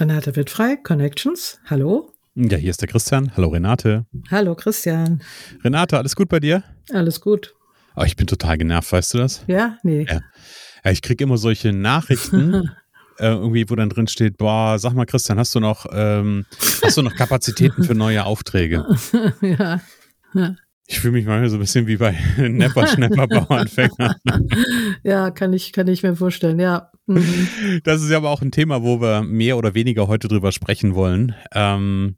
Renate wird frei, Connections. Hallo. Ja, hier ist der Christian. Hallo Renate. Hallo Christian. Renate, alles gut bei dir? Alles gut. Oh, ich bin total genervt, weißt du das? Ja, nee. Ja, ja ich kriege immer solche Nachrichten, äh, irgendwie, wo dann drin steht, boah, sag mal Christian, hast du noch, ähm, hast du noch Kapazitäten für neue Aufträge? ja. ja. Ich fühle mich manchmal so ein bisschen wie bei Nepper, Schnepper, Bauernfänger. ja, kann ich, kann ich mir vorstellen, ja. Mhm. Das ist ja aber auch ein Thema, wo wir mehr oder weniger heute drüber sprechen wollen. Ähm,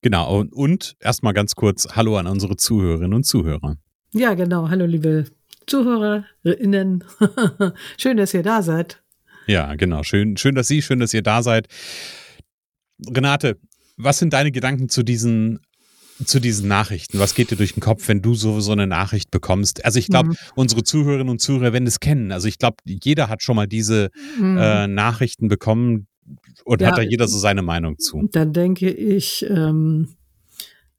genau, und, und erstmal ganz kurz Hallo an unsere Zuhörerinnen und Zuhörer. Ja, genau. Hallo, liebe ZuhörerInnen. schön, dass ihr da seid. Ja, genau. Schön, schön, dass Sie, schön, dass ihr da seid. Renate, was sind deine Gedanken zu diesen zu diesen Nachrichten? Was geht dir durch den Kopf, wenn du so, so eine Nachricht bekommst? Also ich glaube, mhm. unsere Zuhörerinnen und Zuhörer werden es kennen. Also ich glaube, jeder hat schon mal diese mhm. äh, Nachrichten bekommen und ja, hat da jeder so seine Meinung zu. Dann denke ich, ähm,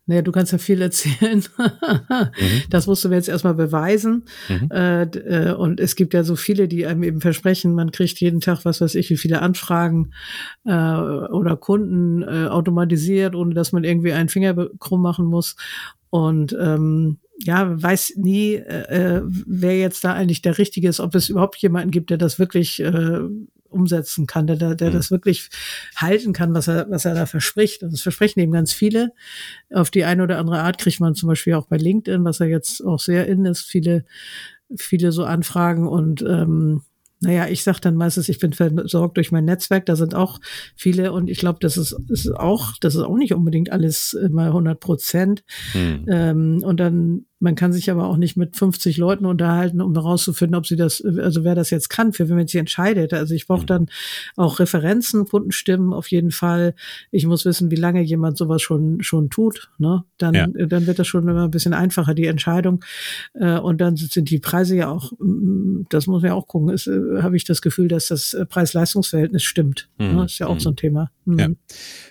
naja, du kannst ja viel erzählen. mhm. Das musst du mir jetzt erstmal beweisen. Mhm. Äh, äh, und es gibt ja so viele, die einem eben versprechen, man kriegt jeden Tag, was weiß ich, wie viele Anfragen äh, oder Kunden äh, automatisiert, ohne dass man irgendwie einen Finger krumm machen muss. Und ähm, ja, weiß nie, äh, äh, wer jetzt da eigentlich der Richtige ist, ob es überhaupt jemanden gibt, der das wirklich äh, umsetzen kann, der, der mhm. das wirklich halten kann, was er, was er da verspricht. Und das versprechen eben ganz viele. Auf die eine oder andere Art kriegt man zum Beispiel auch bei LinkedIn, was ja jetzt auch sehr in ist, viele, viele so Anfragen und ähm, naja, ich sage dann meistens, ich bin versorgt durch mein Netzwerk, da sind auch viele und ich glaube, das ist, ist auch, das ist auch nicht unbedingt alles immer 100 Prozent. Hm. Ähm, und dann man kann sich aber auch nicht mit 50 Leuten unterhalten, um herauszufinden, ob sie das, also wer das jetzt kann, für wen man sich entscheidet. Also ich brauche mhm. dann auch Referenzen, Kundenstimmen auf jeden Fall. Ich muss wissen, wie lange jemand sowas schon schon tut. Ne? Dann, ja. dann wird das schon immer ein bisschen einfacher, die Entscheidung. Äh, und dann sind die Preise ja auch, das muss man ja auch gucken, ist, äh, habe ich das Gefühl, dass das Preis-Leistungs-Verhältnis stimmt. Ne? Mhm. Das ist ja auch mhm. so ein Thema. Mhm. Ja.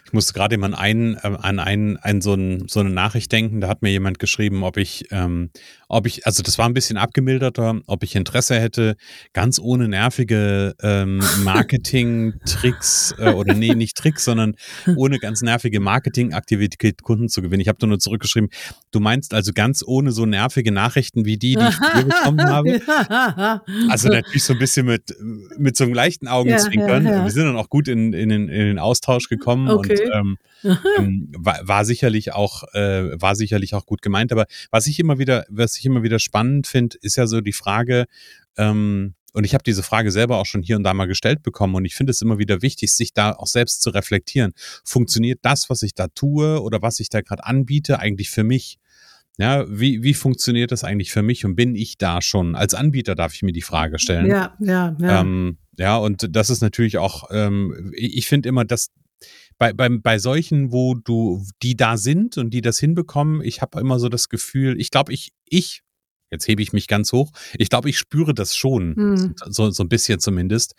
Ich musste gerade an einen, äh, an einen, an so, ein, so eine Nachricht denken. Da hat mir jemand geschrieben, ob ich, ähm, ob ich, also das war ein bisschen abgemilderter, ob ich Interesse hätte, ganz ohne nervige ähm, Marketing-Tricks äh, oder nee, nicht Tricks, sondern ohne ganz nervige Marketing-Aktivität Kunden zu gewinnen. Ich habe nur zurückgeschrieben, du meinst also ganz ohne so nervige Nachrichten wie die, die ich früher bekommen habe. Also natürlich so ein bisschen mit, mit so einem leichten Augenzwinkern. Ja, ja, ja. Wir sind dann auch gut in, in, den, in den Austausch gekommen okay. und ähm, ähm, war, war sicherlich auch, äh, war sicherlich auch gut gemeint. Aber was ich immer wieder, was ich immer wieder spannend finde, ist ja so die Frage, ähm, und ich habe diese Frage selber auch schon hier und da mal gestellt bekommen und ich finde es immer wieder wichtig, sich da auch selbst zu reflektieren. Funktioniert das, was ich da tue oder was ich da gerade anbiete, eigentlich für mich? Ja, wie, wie funktioniert das eigentlich für mich und bin ich da schon? Als Anbieter darf ich mir die Frage stellen. Ja, ja, ja. Ähm, ja, und das ist natürlich auch, ähm, ich finde immer, dass bei, bei, bei solchen, wo du, die da sind und die das hinbekommen, ich habe immer so das Gefühl, ich glaube, ich, ich, jetzt hebe ich mich ganz hoch, ich glaube, ich spüre das schon, mhm. so, so ein bisschen zumindest.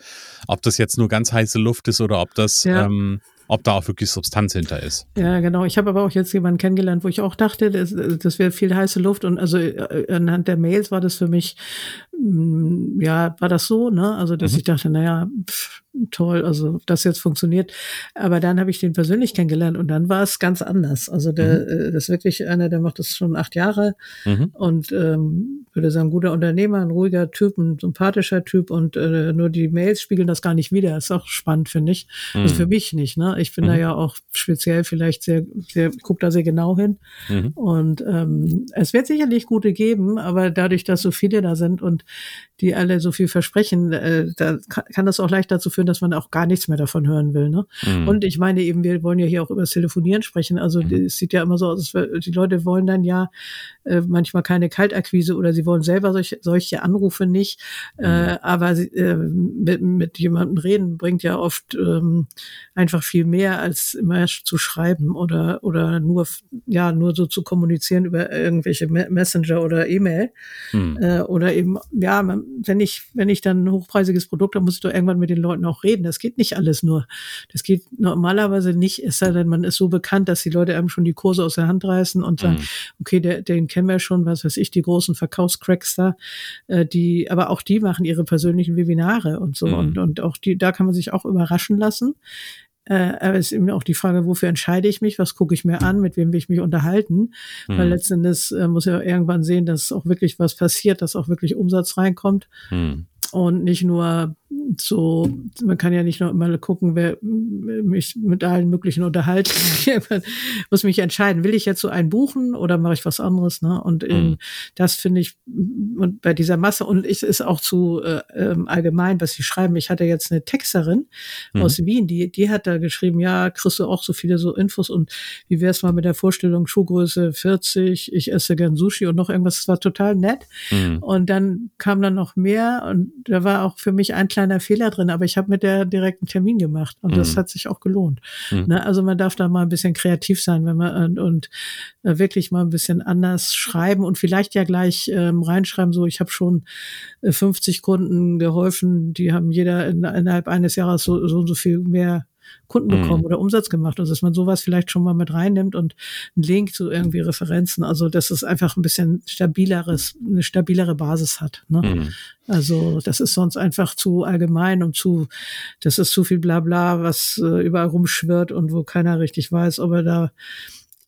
Ob das jetzt nur ganz heiße Luft ist oder ob das, ja. ähm, ob da auch wirklich Substanz hinter ist. Ja, genau. Ich habe aber auch jetzt jemanden kennengelernt, wo ich auch dachte, das, das wäre viel heiße Luft. Und also äh, anhand der Mails war das für mich, mm, ja, war das so, ne? Also, dass mhm. ich dachte, naja, pff, toll, also das jetzt funktioniert. Aber dann habe ich den persönlich kennengelernt und dann war es ganz anders. Also der, mhm. Äh, das ist wirklich einer, der macht das schon acht Jahre mhm. und ähm, würde sagen, guter Unternehmer, ein ruhiger Typ, ein sympathischer Typ und äh, nur die Mails spiegeln das gar nicht wieder. ist auch spannend, finde ich. Mhm. Also für mich nicht, ne? Ich bin da mhm. ja auch speziell vielleicht sehr, sehr, guck da sehr genau hin. Mhm. Und ähm, es wird sicherlich gute geben, aber dadurch, dass so viele da sind und die alle so viel versprechen, äh, da kann das auch leicht dazu führen, dass man auch gar nichts mehr davon hören will. Ne? Mhm. Und ich meine eben, wir wollen ja hier auch über das Telefonieren sprechen. Also mhm. es sieht ja immer so aus, die Leute wollen dann ja äh, manchmal keine Kaltakquise oder sie wollen selber solche, solche Anrufe nicht. Mhm. Äh, aber äh, mit, mit jemandem reden bringt ja oft ähm, einfach viel mehr, als immer zu schreiben oder, oder nur, ja, nur so zu kommunizieren über irgendwelche Messenger oder E-Mail. Mhm. Äh, oder eben, ja, wenn ich, wenn ich dann ein hochpreisiges Produkt habe, muss ich doch irgendwann mit den Leuten auch reden. Das geht nicht alles nur. Das geht normalerweise nicht, es sei denn, man ist so bekannt, dass die Leute einem schon die Kurse aus der Hand reißen und sagen, mhm. okay, der, den kennen wir schon, was weiß ich, die großen Verkaufscracks da, äh, die, aber auch die machen ihre persönlichen Webinare und so. Mhm. Und, und auch die, da kann man sich auch überraschen lassen. Äh, aber es ist eben auch die Frage, wofür entscheide ich mich, was gucke ich mir an, mit wem will ich mich unterhalten. Mhm. Weil letzten Endes äh, muss ja irgendwann sehen, dass auch wirklich was passiert, dass auch wirklich Umsatz reinkommt. Mhm. Und nicht nur so, man kann ja nicht nur immer gucken, wer mich mit allen möglichen unterhalten. muss mich entscheiden, will ich jetzt so einen buchen oder mache ich was anderes? Ne? Und mhm. das finde ich, und bei dieser Masse, und es ist auch zu äh, ähm, allgemein, was sie schreiben. Ich hatte jetzt eine Texterin mhm. aus Wien, die, die hat da geschrieben, ja, kriegst du auch so viele so Infos und wie wär's mal mit der Vorstellung, Schuhgröße 40, ich esse gern Sushi und noch irgendwas, das war total nett. Mhm. Und dann kam dann noch mehr und da war auch für mich ein kleiner Fehler drin, aber ich habe mit der direkten Termin gemacht und mhm. das hat sich auch gelohnt. Mhm. Ne? Also man darf da mal ein bisschen kreativ sein, wenn man und, und äh, wirklich mal ein bisschen anders schreiben und vielleicht ja gleich ähm, reinschreiben, so ich habe schon äh, 50 Kunden geholfen, die haben jeder in, innerhalb eines Jahres so, so und so viel mehr Kunden bekommen mhm. oder Umsatz gemacht. Also dass man sowas vielleicht schon mal mit reinnimmt und einen Link zu irgendwie Referenzen. Also dass es einfach ein bisschen stabileres, eine stabilere Basis hat. Ne? Mhm. Also das ist sonst einfach zu allgemein und zu, das ist zu viel Blabla, was äh, überall rumschwirrt und wo keiner richtig weiß, ob er da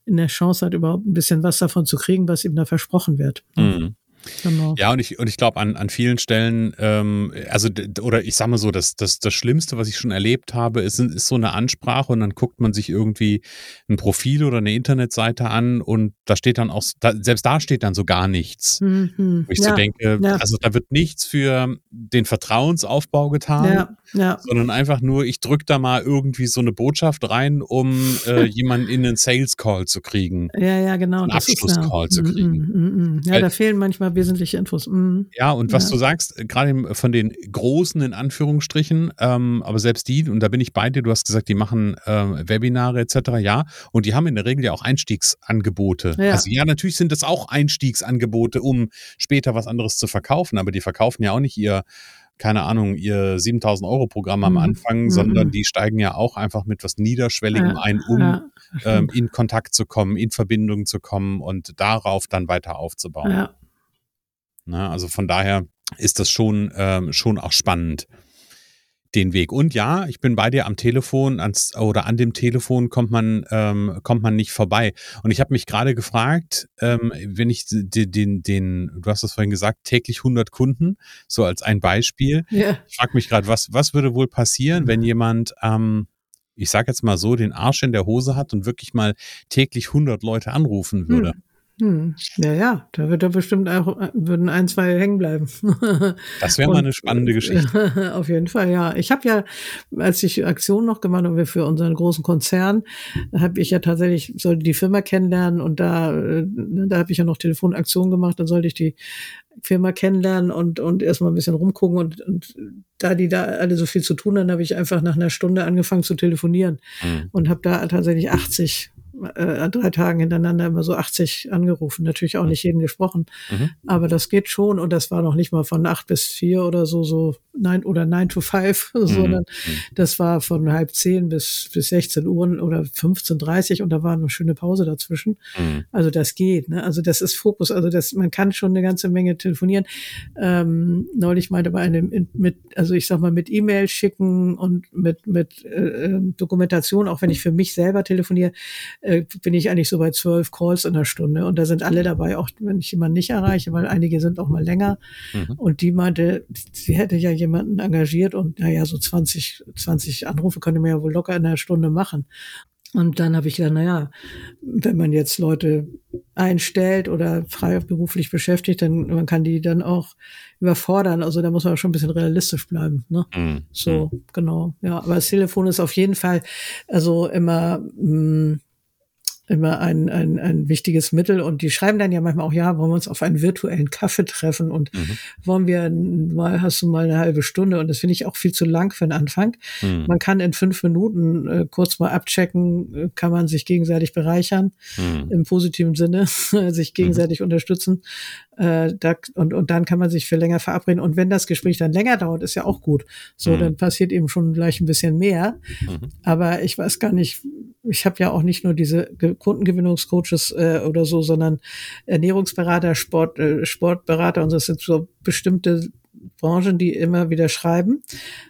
in der Chance hat, überhaupt ein bisschen was davon zu kriegen, was ihm da versprochen wird. Ne? Mhm. Genau. Ja, und ich, und ich glaube, an, an vielen Stellen, ähm, also, oder ich sage mal so, das, das, das Schlimmste, was ich schon erlebt habe, ist, ist so eine Ansprache und dann guckt man sich irgendwie ein Profil oder eine Internetseite an und da steht dann auch, da, selbst da steht dann so gar nichts. Mhm. Wo ich ja, so denke, ja. also da wird nichts für den Vertrauensaufbau getan, ja, sondern einfach nur, ich drücke da mal irgendwie so eine Botschaft rein, um äh, jemanden in einen Sales Call zu kriegen. Ja, ja, genau. Einen Abschlusscall zu mhm, kriegen. Mm, mm, mm, ja, da fehlen manchmal wesentliche Infos. Mhm. Ja, und was ja. du sagst, gerade von den großen in Anführungsstrichen, ähm, aber selbst die, und da bin ich bei dir, du hast gesagt, die machen ähm, Webinare etc., ja, und die haben in der Regel ja auch Einstiegsangebote. Ja. Also ja, natürlich sind das auch Einstiegsangebote, um später was anderes zu verkaufen, aber die verkaufen ja auch nicht ihr keine Ahnung, ihr 7000 Euro Programm am mhm. Anfang, mhm. sondern die steigen ja auch einfach mit was Niederschwelligem ja, ein, um ja, ähm, in Kontakt zu kommen, in Verbindung zu kommen und darauf dann weiter aufzubauen. Ja. Ne? Also von daher ist das schon, ähm, schon auch spannend, den Weg. Und ja, ich bin bei dir am Telefon ans, oder an dem Telefon kommt man, ähm, kommt man nicht vorbei. Und ich habe mich gerade gefragt, ähm, wenn ich den, den, den, du hast es vorhin gesagt, täglich 100 Kunden, so als ein Beispiel. Ja. Ich frage mich gerade, was, was würde wohl passieren, wenn jemand, ähm, ich sage jetzt mal so, den Arsch in der Hose hat und wirklich mal täglich 100 Leute anrufen würde? Hm. Hm. Ja, ja, da wird da bestimmt auch, würden ein, zwei hängen bleiben. Das wäre mal eine spannende Geschichte. Auf jeden Fall, ja. Ich habe ja, als ich Aktion noch gemacht habe für unseren großen Konzern, habe ich ja tatsächlich, sollte die Firma kennenlernen und da, äh, da habe ich ja noch Telefonaktionen gemacht, dann sollte ich die Firma kennenlernen und, und erstmal ein bisschen rumgucken und, und da die da alle so viel zu tun haben, habe ich einfach nach einer Stunde angefangen zu telefonieren mhm. und habe da tatsächlich 80 äh, an drei Tagen hintereinander immer so 80 angerufen, natürlich auch nicht jeden gesprochen, mhm. aber das geht schon und das war noch nicht mal von acht bis vier oder so, so nein oder nine to five, mhm. sondern mhm. das war von halb zehn bis, bis 16 Uhr oder 15.30 und da war eine schöne Pause dazwischen. Mhm. Also das geht, ne? Also das ist Fokus, also das, man kann schon eine ganze Menge telefonieren. Ähm, neulich meinte bei einem mit, also ich sag mal, mit E-Mail schicken und mit, mit äh, ähm, Dokumentation, auch wenn ich für mich selber telefoniere, äh, bin ich eigentlich so bei zwölf Calls in der Stunde. Und da sind alle dabei, auch wenn ich jemanden nicht erreiche, weil einige sind auch mal länger. Mhm. Und die meinte, sie hätte ja jemanden engagiert und naja, so 20, 20 Anrufe könnte man ja wohl locker in einer Stunde machen. Und dann habe ich gedacht, naja, wenn man jetzt Leute einstellt oder frei beruflich beschäftigt, dann man kann die dann auch überfordern. Also da muss man schon ein bisschen realistisch bleiben. Ne? Mm. So, mhm. genau. Ja, aber das Telefon ist auf jeden Fall also immer mh, mm, immer ein, ein, ein wichtiges Mittel. Und die schreiben dann ja manchmal auch, ja, wollen wir uns auf einen virtuellen Kaffee treffen und mhm. wollen wir mal, hast du mal eine halbe Stunde und das finde ich auch viel zu lang für den Anfang. Mhm. Man kann in fünf Minuten äh, kurz mal abchecken, äh, kann man sich gegenseitig bereichern, mhm. im positiven Sinne, sich gegenseitig unterstützen. Äh, da, und, und dann kann man sich für länger verabreden. Und wenn das Gespräch dann länger dauert, ist ja auch gut. So, mhm. dann passiert eben schon gleich ein bisschen mehr. Mhm. Aber ich weiß gar nicht, ich habe ja auch nicht nur diese Kundengewinnungscoaches äh, oder so, sondern Ernährungsberater, Sport, äh, Sportberater und das sind so bestimmte Branchen, die immer wieder schreiben.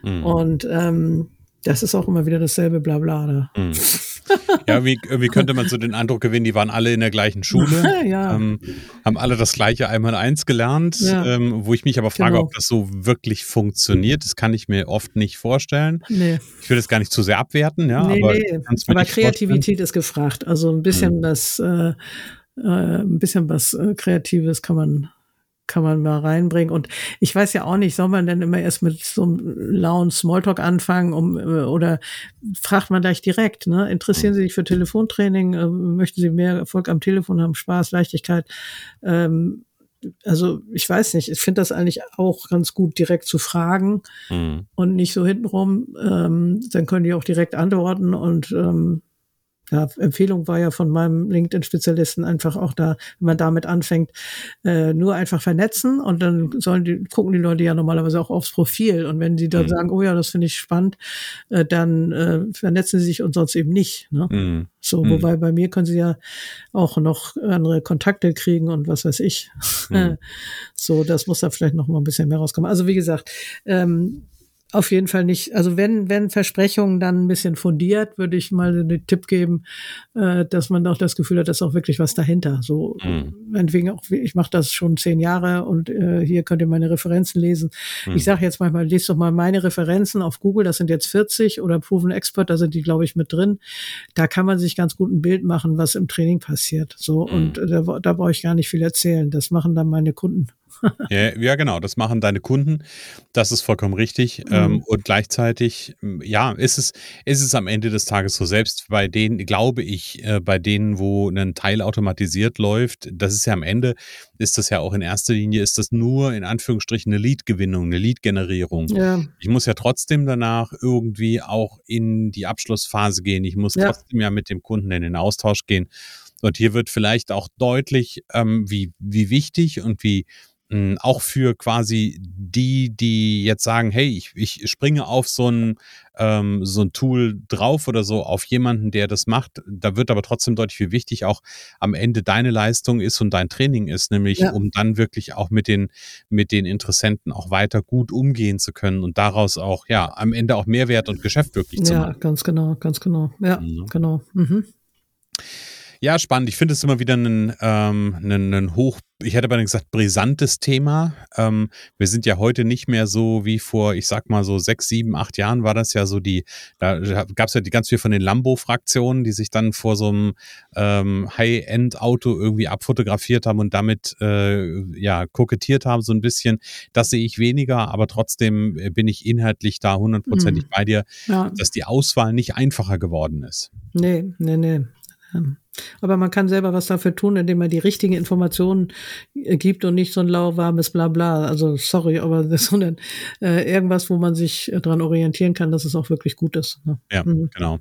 Mhm. Und ähm, das ist auch immer wieder dasselbe Blabla. Da. Mhm. Ja, wie, irgendwie könnte man so den Eindruck gewinnen, die waren alle in der gleichen Schule, ja. ähm, haben alle das gleiche einmal eins gelernt, ja. ähm, wo ich mich aber frage, genau. ob das so wirklich funktioniert. Das kann ich mir oft nicht vorstellen. Nee. Ich will das gar nicht zu sehr abwerten, ja. Nee, aber, nee. aber Kreativität ist gefragt. Also ein bisschen mhm. was, äh, äh, ein bisschen was äh, Kreatives kann man kann man mal reinbringen. Und ich weiß ja auch nicht, soll man denn immer erst mit so einem lauen Smalltalk anfangen, um äh, oder fragt man gleich direkt, ne? Interessieren Sie sich für Telefontraining? Äh, möchten Sie mehr Erfolg am Telefon haben, Spaß, Leichtigkeit? Ähm, also ich weiß nicht, ich finde das eigentlich auch ganz gut, direkt zu fragen mhm. und nicht so hintenrum. Ähm, dann können die auch direkt antworten und ähm, ja, Empfehlung war ja von meinem LinkedIn-Spezialisten einfach auch da, wenn man damit anfängt, äh, nur einfach vernetzen und dann sollen die, gucken die Leute ja normalerweise auch aufs Profil und wenn die dann mhm. sagen, oh ja, das finde ich spannend, äh, dann äh, vernetzen sie sich und sonst eben nicht. Ne? Mhm. So, mhm. wobei bei mir können sie ja auch noch andere Kontakte kriegen und was weiß ich. Mhm. so, das muss da vielleicht noch mal ein bisschen mehr rauskommen. Also wie gesagt, ähm, auf jeden Fall nicht. Also wenn, wenn Versprechungen dann ein bisschen fundiert, würde ich mal den Tipp geben, äh, dass man auch das Gefühl hat, dass auch wirklich was dahinter. So, mhm. meinetwegen auch, ich mache das schon zehn Jahre und äh, hier könnt ihr meine Referenzen lesen. Mhm. Ich sage jetzt manchmal, lest doch mal meine Referenzen auf Google, das sind jetzt 40 oder Proven Expert, da sind die, glaube ich, mit drin. Da kann man sich ganz gut ein Bild machen, was im Training passiert. So, mhm. und da, da brauche ich gar nicht viel erzählen. Das machen dann meine Kunden ja, ja, genau, das machen deine Kunden. Das ist vollkommen richtig. Mhm. Ähm, und gleichzeitig, ja, ist es, ist es am Ende des Tages so, selbst bei denen, glaube ich, äh, bei denen, wo ein Teil automatisiert läuft, das ist ja am Ende, ist das ja auch in erster Linie, ist das nur in Anführungsstrichen eine Lead-Gewinnung, eine Lead-Generierung. Ja. Ich muss ja trotzdem danach irgendwie auch in die Abschlussphase gehen. Ich muss ja. trotzdem ja mit dem Kunden in den Austausch gehen. Und hier wird vielleicht auch deutlich, ähm, wie, wie wichtig und wie hm, auch für quasi die, die jetzt sagen, hey, ich, ich springe auf so ein, ähm, so ein Tool drauf oder so, auf jemanden, der das macht. Da wird aber trotzdem deutlich, wie wichtig auch am Ende deine Leistung ist und dein Training ist, nämlich ja. um dann wirklich auch mit den, mit den Interessenten auch weiter gut umgehen zu können und daraus auch, ja, am Ende auch Mehrwert und Geschäft wirklich zu machen. Ja, ganz genau, ganz genau. Ja, mhm. genau. Mhm. Ja, spannend. Ich finde es immer wieder ein, ähm, ein, ein hoch, ich hätte aber gesagt, brisantes Thema. Ähm, wir sind ja heute nicht mehr so wie vor, ich sag mal so sechs, sieben, acht Jahren war das ja so die, da gab es ja die ganz viel von den Lambo-Fraktionen, die sich dann vor so einem ähm, High-End-Auto irgendwie abfotografiert haben und damit äh, ja kokettiert haben, so ein bisschen. Das sehe ich weniger, aber trotzdem äh, bin ich inhaltlich da hundertprozentig mhm. bei dir, ja. dass die Auswahl nicht einfacher geworden ist. Nee, nee, nee. Aber man kann selber was dafür tun, indem man die richtigen Informationen äh, gibt und nicht so ein lauwarmes Blabla. Also sorry, aber das, sondern äh, irgendwas, wo man sich äh, dran orientieren kann, dass es auch wirklich gut ist. Ne? Ja, mhm. genau.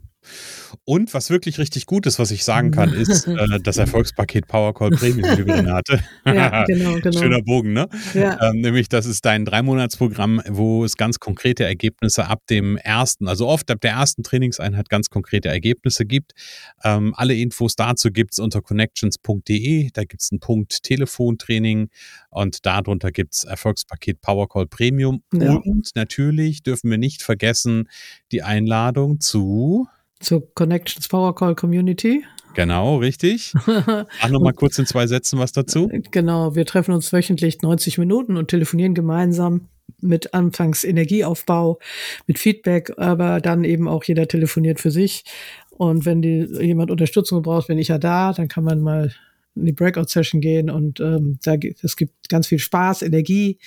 Und was wirklich richtig gut ist, was ich sagen kann, ist äh, das Erfolgspaket Powercall Premium, liebe Renate. ja, genau, genau. Schöner Bogen, ne? Ja. Ähm, nämlich, das ist dein Dreimonatsprogramm, wo es ganz konkrete Ergebnisse ab dem ersten, also oft ab der ersten Trainingseinheit ganz konkrete Ergebnisse gibt. Ähm, alle Infos dazu gibt es unter connections.de. Da gibt es einen Punkt Telefontraining und darunter gibt es Erfolgspaket Powercall Premium. Ja. Und natürlich dürfen wir nicht vergessen die Einladung zu zur Connections Power Call Community. Genau, richtig. Ach, nochmal kurz in zwei Sätzen was dazu. Genau, wir treffen uns wöchentlich 90 Minuten und telefonieren gemeinsam mit anfangs Energieaufbau, mit Feedback, aber dann eben auch jeder telefoniert für sich. Und wenn die, jemand Unterstützung braucht, bin ich ja da, dann kann man mal in die Breakout-Session gehen und ähm, da, es gibt ganz viel Spaß, Energie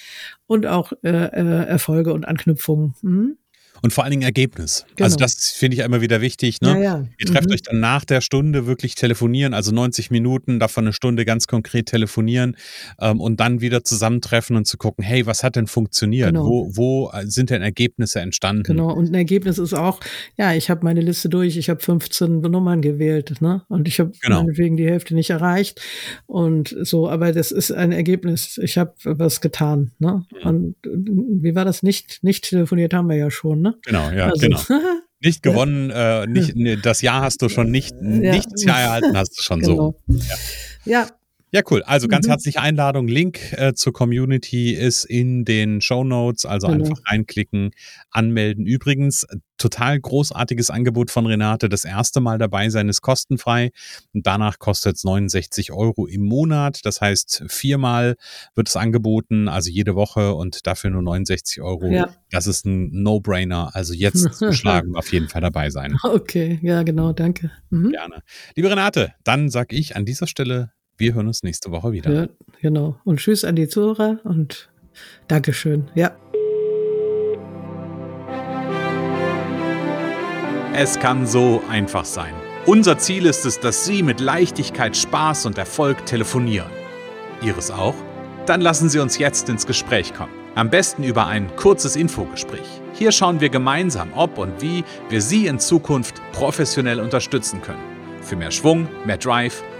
und auch äh, äh, Erfolge und Anknüpfungen. Mhm und vor allen Dingen Ergebnis. Also genau. Also das finde ich immer wieder wichtig. Ne? Ja, ja. Ihr trefft mhm. euch dann nach der Stunde wirklich telefonieren, also 90 Minuten, davon eine Stunde ganz konkret telefonieren ähm, und dann wieder zusammentreffen und zu gucken, hey, was hat denn funktioniert? Genau. Wo, wo äh, sind denn Ergebnisse entstanden? Genau, und ein Ergebnis ist auch, ja, ich habe meine Liste durch, ich habe 15 Nummern gewählt ne? und ich habe genau. meinetwegen die Hälfte nicht erreicht und so, aber das ist ein Ergebnis. Ich habe was getan. Ne? Mhm. Und äh, wie war das? Nicht, nicht telefoniert haben wir ja schon, ne? Genau, ja, also. genau. Nicht gewonnen, äh, nicht, nee, das Jahr hast du schon nicht, ja. nicht das Jahr erhalten hast du schon genau. so. Ja. ja. Ja, cool. Also ganz mhm. herzliche Einladung. Link äh, zur Community ist in den Show Notes. Also genau. einfach reinklicken, anmelden. Übrigens, total großartiges Angebot von Renate. Das erste Mal dabei sein ist kostenfrei. Und danach kostet es 69 Euro im Monat. Das heißt, viermal wird es angeboten, also jede Woche und dafür nur 69 Euro. Ja. Das ist ein No-Brainer. Also jetzt zuschlagen, auf jeden Fall dabei sein. Okay, ja, genau. Danke. Mhm. Gerne. Liebe Renate, dann sage ich an dieser Stelle wir hören uns nächste Woche wieder. Ja, genau. Und tschüss an die Zuhörer und Dankeschön. Ja. Es kann so einfach sein. Unser Ziel ist es, dass Sie mit Leichtigkeit, Spaß und Erfolg telefonieren. Ihres auch? Dann lassen Sie uns jetzt ins Gespräch kommen. Am besten über ein kurzes Infogespräch. Hier schauen wir gemeinsam, ob und wie wir Sie in Zukunft professionell unterstützen können. Für mehr Schwung, mehr Drive